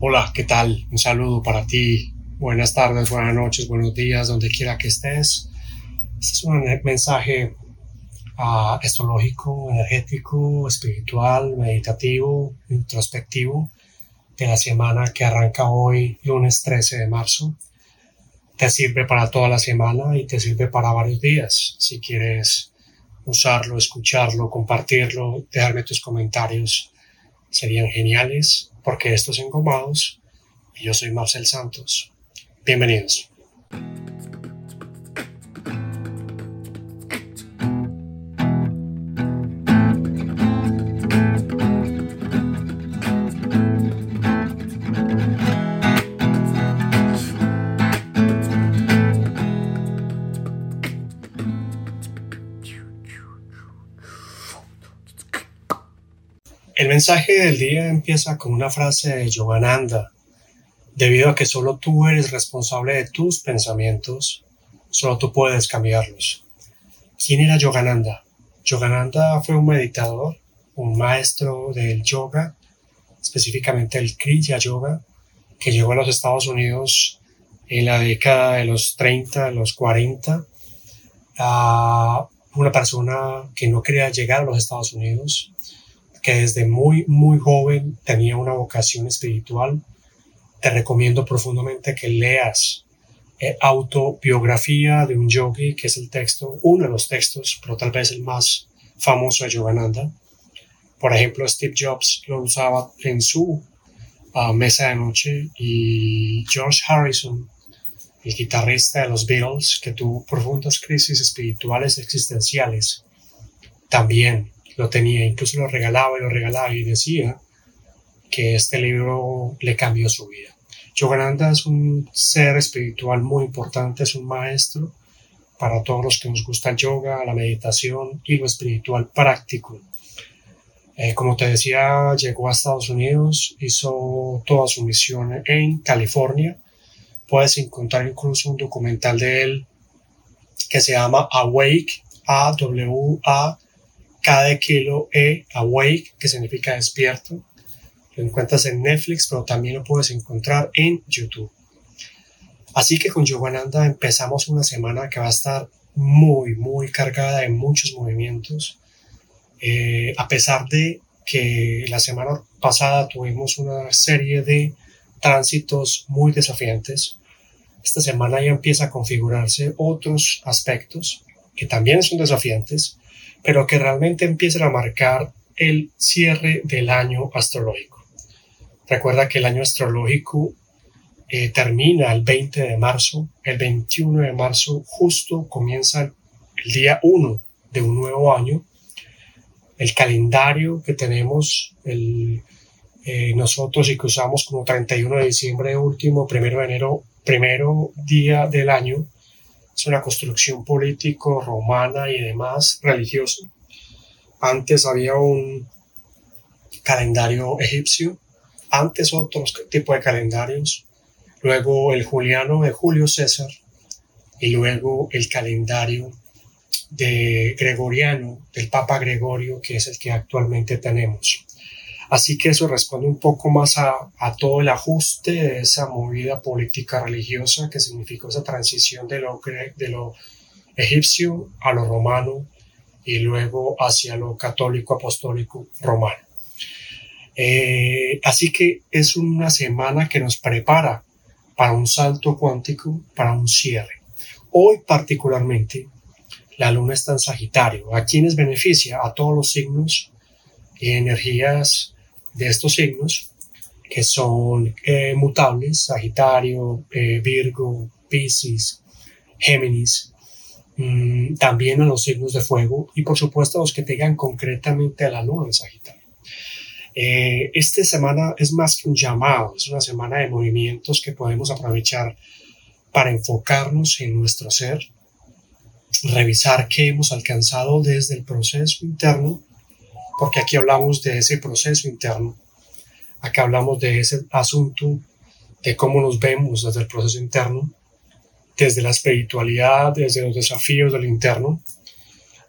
Hola, ¿qué tal? Un saludo para ti. Buenas tardes, buenas noches, buenos días, donde quiera que estés. Este es un mensaje uh, astrológico, energético, espiritual, meditativo, introspectivo de la semana que arranca hoy, lunes 13 de marzo. Te sirve para toda la semana y te sirve para varios días. Si quieres usarlo, escucharlo, compartirlo, dejarme tus comentarios, serían geniales porque estos engomados y yo soy Marcel Santos. Bienvenidos. El mensaje del día empieza con una frase de Yogananda. Debido a que solo tú eres responsable de tus pensamientos, solo tú puedes cambiarlos. ¿Quién era Yogananda? Yogananda fue un meditador, un maestro del yoga, específicamente el Kriya Yoga, que llegó a los Estados Unidos en la década de los 30, de los 40, a una persona que no quería llegar a los Estados Unidos, que desde muy, muy joven tenía una vocación espiritual, te recomiendo profundamente que leas eh, Autobiografía de un yogi, que es el texto, uno de los textos, pero tal vez el más famoso de Yogananda. Por ejemplo, Steve Jobs lo usaba en su ah, mesa de noche y George Harrison, el guitarrista de los Beatles, que tuvo profundas crisis espirituales existenciales, también lo tenía, incluso lo regalaba y lo regalaba y decía que este libro le cambió su vida. Yogananda es un ser espiritual muy importante, es un maestro para todos los que nos gusta el yoga, la meditación y lo espiritual práctico. Eh, como te decía, llegó a Estados Unidos, hizo toda su misión en California. Puedes encontrar incluso un documental de él que se llama Awake, A-W-A cada kilo E Awake, que significa despierto. Lo encuentras en Netflix, pero también lo puedes encontrar en YouTube. Así que con Yogananda empezamos una semana que va a estar muy, muy cargada de muchos movimientos. Eh, a pesar de que la semana pasada tuvimos una serie de tránsitos muy desafiantes, esta semana ya empieza a configurarse otros aspectos que también son desafiantes, pero que realmente empiezan a marcar el cierre del año astrológico. Recuerda que el año astrológico eh, termina el 20 de marzo, el 21 de marzo justo comienza el día 1 de un nuevo año. El calendario que tenemos eh, nosotros y que usamos como 31 de diciembre último, primero de enero, primero día del año, es una construcción político romana y demás religiosa. Antes había un calendario egipcio, antes otros tipos de calendarios, luego el juliano de Julio César y luego el calendario de Gregoriano, del Papa Gregorio, que es el que actualmente tenemos. Así que eso responde un poco más a, todo el ajuste de esa movida política religiosa que significó esa transición de lo, egipcio a lo romano y luego hacia lo católico apostólico romano. Eh, así que es una semana que nos prepara para un salto cuántico, para un cierre. Hoy particularmente la luna está en Sagitario. ¿A quienes beneficia? A todos los signos y energías de estos signos, que son eh, mutables, Sagitario, eh, Virgo, Pisces, Géminis, mm, también a los signos de fuego y por supuesto a los que tengan concretamente la luna en Sagitario. Eh, esta semana es más que un llamado, es una semana de movimientos que podemos aprovechar para enfocarnos en nuestro ser, revisar qué hemos alcanzado desde el proceso interno porque aquí hablamos de ese proceso interno, acá hablamos de ese asunto de cómo nos vemos desde el proceso interno, desde la espiritualidad, desde los desafíos del interno,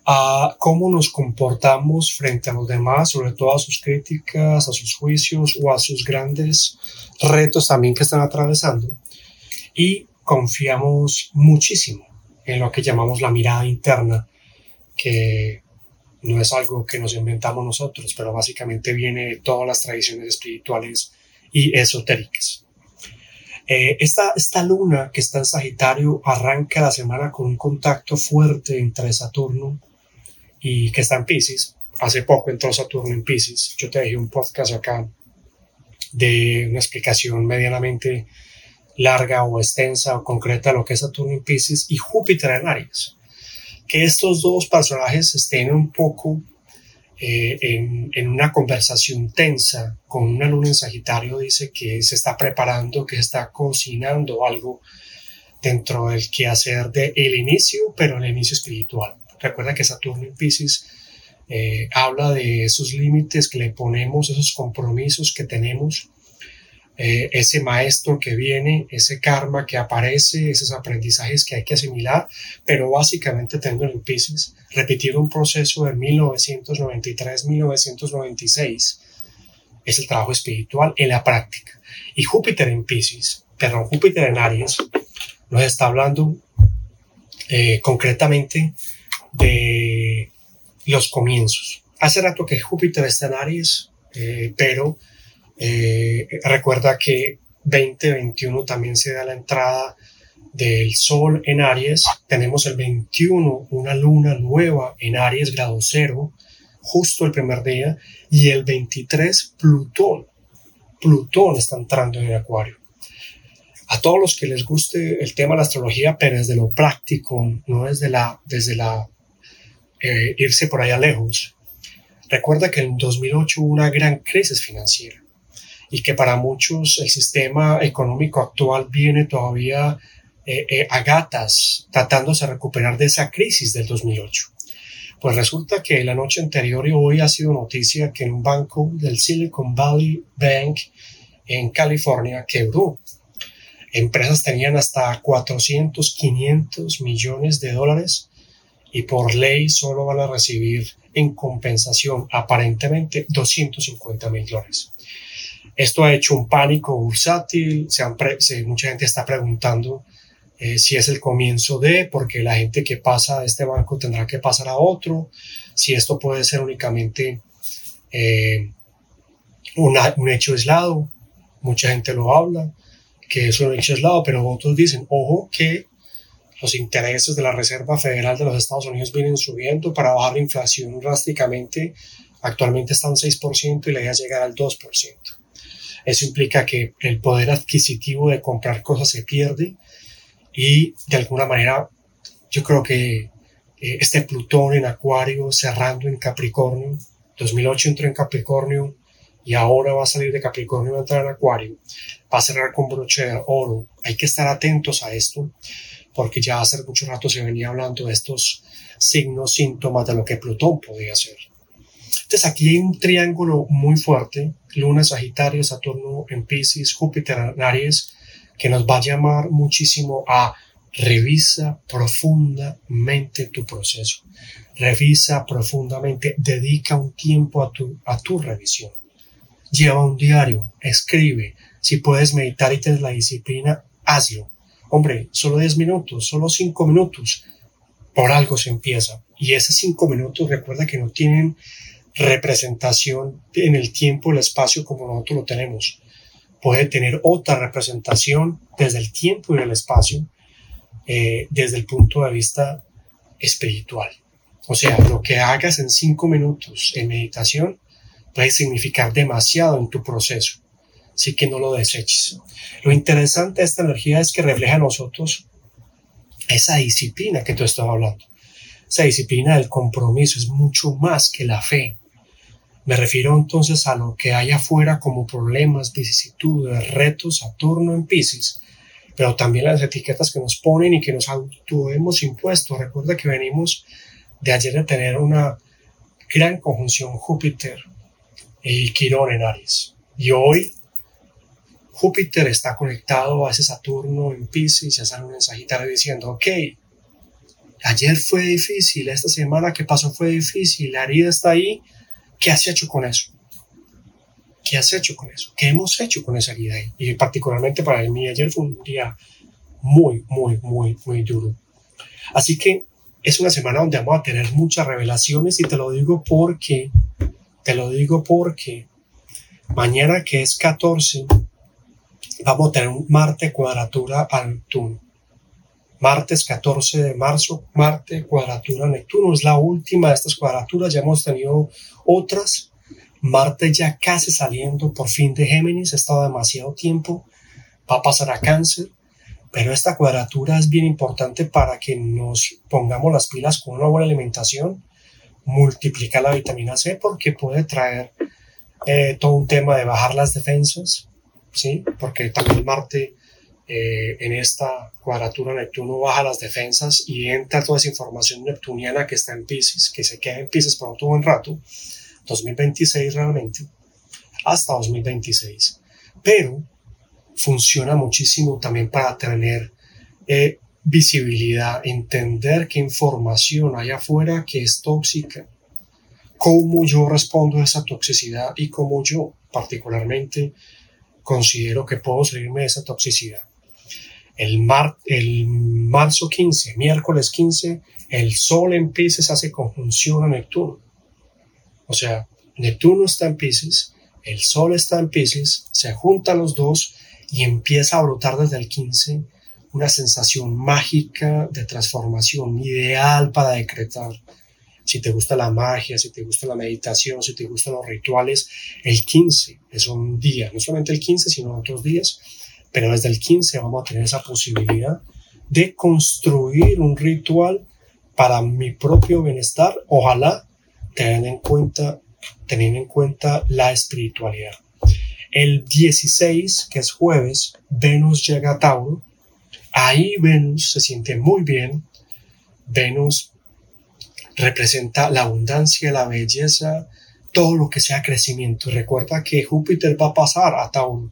a cómo nos comportamos frente a los demás, sobre todo a sus críticas, a sus juicios o a sus grandes retos también que están atravesando. Y confiamos muchísimo en lo que llamamos la mirada interna, que no es algo que nos inventamos nosotros, pero básicamente viene de todas las tradiciones espirituales y esotéricas. Eh, esta, esta luna que está en Sagitario arranca la semana con un contacto fuerte entre Saturno y que está en Pisces. Hace poco entró Saturno en Pisces. Yo te dejé un podcast acá de una explicación medianamente larga o extensa o concreta de lo que es Saturno en Pisces y Júpiter en Aries. Que estos dos personajes estén un poco eh, en, en, una conversación tensa con una luna en Sagitario dice que se está preparando, que está cocinando algo dentro del quehacer del el inicio, pero el inicio espiritual. Recuerda que Saturno en Pisces eh, habla de esos límites que le ponemos, esos compromisos que tenemos, eh, ese maestro que viene, ese karma que aparece, esos aprendizajes que hay que asimilar, pero básicamente tengo en Pisces, repetir un proceso de 1993-1996 es el trabajo espiritual en la práctica. Y Júpiter en Pisces, perdón, Júpiter en Aries, nos está hablando eh, concretamente de los comienzos. Hace rato que Júpiter está en Aries, eh, pero eh, recuerda que 2021 también se da la entrada del Sol en Aries. Tenemos el 21, una luna nueva en Aries, grado cero, justo el primer día. Y el 23, Plutón. Plutón está entrando en el Acuario. A todos los que les guste el tema de la astrología, pero desde lo práctico, no desde la, desde la eh, irse por allá lejos. Recuerda que en 2008 hubo una gran crisis financiera y que para muchos el sistema económico actual viene todavía eh, eh, a gatas tratándose de recuperar de esa crisis del 2008. Pues resulta que la noche anterior y hoy ha sido noticia que un banco del Silicon Valley Bank en California quebró. Empresas tenían hasta 400, 500 millones de dólares y por ley solo van a recibir en compensación aparentemente 250 mil dólares. Esto ha hecho un pánico bursátil, se mucha gente está preguntando eh, si es el comienzo de, porque la gente que pasa de este banco tendrá que pasar a otro, si esto puede ser únicamente eh, un hecho aislado, mucha gente lo habla, que es un hecho aislado, pero otros dicen, ojo, que los intereses de la Reserva Federal de los Estados Unidos vienen subiendo para bajar la inflación drásticamente. Actualmente están 6% y la idea es llegar al 2%. Eso implica que el poder adquisitivo de comprar cosas se pierde y de alguna manera yo creo que eh, este Plutón en Acuario cerrando en Capricornio, 2008 entró en Capricornio y ahora va a salir de Capricornio y va a entrar en Acuario, va a cerrar con broche de oro. Hay que estar atentos a esto porque ya hace mucho rato se venía hablando de estos signos, síntomas de lo que Plutón podía ser. Entonces aquí hay un triángulo muy fuerte, Luna, Sagitario, Saturno en Pisces, Júpiter en Aries, que nos va a llamar muchísimo a revisa profundamente tu proceso. Revisa profundamente, dedica un tiempo a tu, a tu revisión. Lleva un diario, escribe. Si puedes meditar y tienes la disciplina, hazlo. Hombre, solo 10 minutos, solo 5 minutos. Por algo se empieza. Y esos 5 minutos, recuerda que no tienen representación en el tiempo, el espacio como nosotros lo tenemos. Puede tener otra representación desde el tiempo y el espacio, eh, desde el punto de vista espiritual. O sea, lo que hagas en 5 minutos en meditación puede significar demasiado en tu proceso así que no lo deseches. Lo interesante de esta energía es que refleja a nosotros esa disciplina que tú estás hablando. Esa disciplina del compromiso es mucho más que la fe. Me refiero entonces a lo que hay afuera como problemas, vicisitudes, retos, Saturno en Pisces, pero también las etiquetas que nos ponen y que nos hemos impuesto. Recuerda que venimos de ayer de tener una gran conjunción Júpiter y Quirón en Aries. Y hoy Júpiter está conectado a ese Saturno en Pisces a Saturno en Sagitario diciendo, ok, ayer fue difícil, esta semana que pasó fue difícil, la herida está ahí, ¿qué has hecho con eso? ¿Qué has hecho con eso? ¿Qué hemos hecho con esa herida ahí? Y particularmente para mí ayer fue un día muy, muy, muy, muy duro. Así que es una semana donde vamos a tener muchas revelaciones y te lo digo porque, te lo digo porque mañana que es 14, vamos a tener un Marte cuadratura a Neptuno. Martes 14 de marzo, Marte cuadratura Neptuno. Es la última de estas cuadraturas, ya hemos tenido otras. Marte ya casi saliendo por fin de Géminis, ha estado demasiado tiempo, va a pasar a cáncer pero esta cuadratura es bien importante para que nos pongamos las pilas con una buena alimentación, multiplicar la vitamina C porque puede traer eh, todo un tema de bajar las defensas, ¿sí? Porque también Marte eh, en esta cuadratura Neptuno baja las defensas y entra toda esa información neptuniana que está en Pisces, que se queda en Pisces por otro buen rato, 2026 realmente, hasta 2026. Pero funciona muchísimo también para tener eh, visibilidad, entender qué información hay afuera que es tóxica, cómo yo respondo a esa toxicidad y cómo yo particularmente considero que puedo salirme de esa toxicidad. El, mar, el marzo 15, miércoles 15, el Sol en Pisces hace conjunción a Neptuno. O sea, Neptuno está en Pisces, el Sol está en Pisces, se juntan los dos y empieza a brotar desde el 15 una sensación mágica de transformación, ideal para decretar. Si te gusta la magia, si te gusta la meditación, si te gustan los rituales, el 15 es un día, no solamente el 15, sino otros días, pero desde el 15 vamos a tener esa posibilidad de construir un ritual para mi propio bienestar, ojalá teniendo en cuenta, teniendo en cuenta la espiritualidad. El 16, que es jueves, Venus llega a Tauro. Ahí Venus se siente muy bien. Venus representa la abundancia, la belleza, todo lo que sea crecimiento. Recuerda que Júpiter va a pasar a Tauro.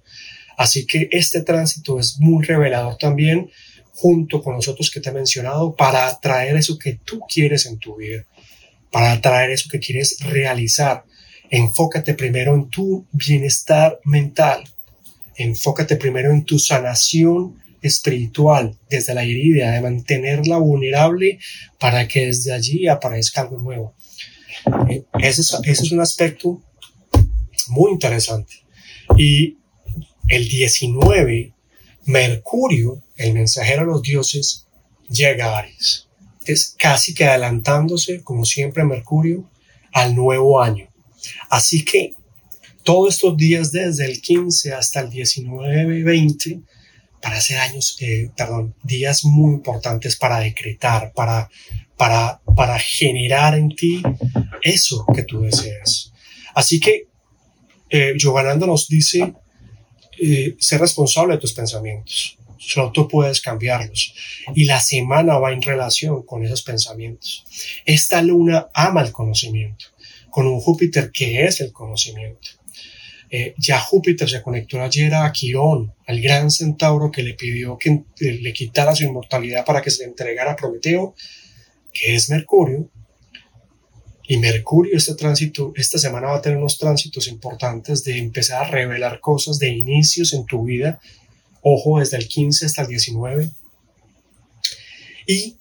Así que este tránsito es muy revelador también, junto con los otros que te he mencionado, para atraer eso que tú quieres en tu vida, para atraer eso que quieres realizar Enfócate primero en tu bienestar mental. Enfócate primero en tu sanación espiritual desde la herida, de mantenerla vulnerable para que desde allí aparezca algo nuevo. Eh, ese es, ese es un aspecto muy interesante. Y el 19, Mercurio, el mensajero de los dioses, llega a Aries. Es casi que adelantándose, como siempre, Mercurio, al nuevo año. Así que todos estos días, desde el 15 hasta el 19 y 20, para ser años, eh, perdón, días muy importantes para decretar, para, para, para generar en ti eso que tú deseas. Así que eh, nos dice, eh, ser responsable de tus pensamientos. Solo tú puedes cambiarlos. Y la semana va en relación con esos pensamientos. Esta luna ama el conocimiento con un Júpiter que es el conocimiento. Eh, ya Júpiter se conectó ayer a Quirón, al gran centauro que le pidió que eh, le quitara su inmortalidad para que se le entregara a Prometeo, que es Mercurio. Y Mercurio, este tránsito, esta semana va a tener unos tránsitos importantes de empezar a revelar cosas de inicios en tu vida. Ojo, desde el 15 hasta el 19. Y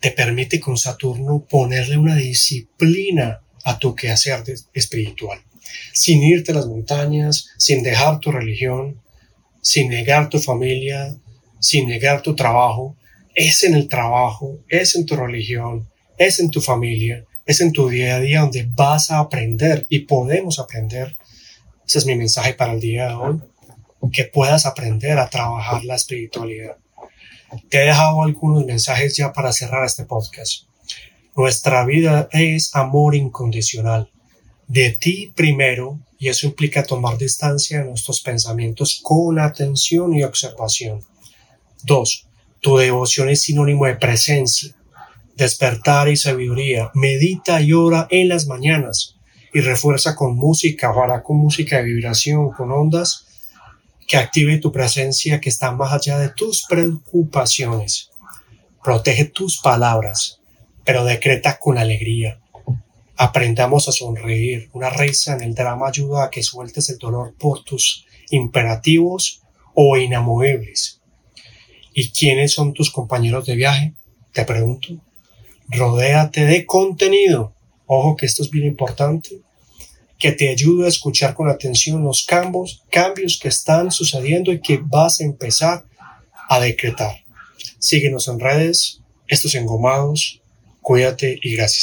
te permite con Saturno ponerle una disciplina a tu quehacer espiritual, sin irte a las montañas, sin dejar tu religión, sin negar tu familia, sin negar tu trabajo. Es en el trabajo, es en tu religión, es en tu familia, es en tu día a día donde vas a aprender y podemos aprender. Ese es mi mensaje para el día de hoy, que puedas aprender a trabajar la espiritualidad. Te he dejado algunos mensajes ya para cerrar este podcast. Nuestra vida es amor incondicional. De ti primero, y eso implica tomar distancia de nuestros pensamientos con atención y observación. Dos, tu devoción es sinónimo de presencia, despertar y sabiduría. Medita y ora en las mañanas y refuerza con música, ojalá con música de vibración, con ondas que active tu presencia que está más allá de tus preocupaciones. Protege tus palabras, pero decreta con alegría. Aprendamos a sonreír. Una risa en el drama ayuda a que sueltes el dolor por tus imperativos o inamovibles. ¿Y quiénes son tus compañeros de viaje? Te pregunto. Rodéate de contenido. Ojo que esto es bien importante. Que te ayude a escuchar con atención los cambios, cambios que están sucediendo y que vas a empezar a decretar. Síguenos en redes, estos engomados. Cuídate y gracias.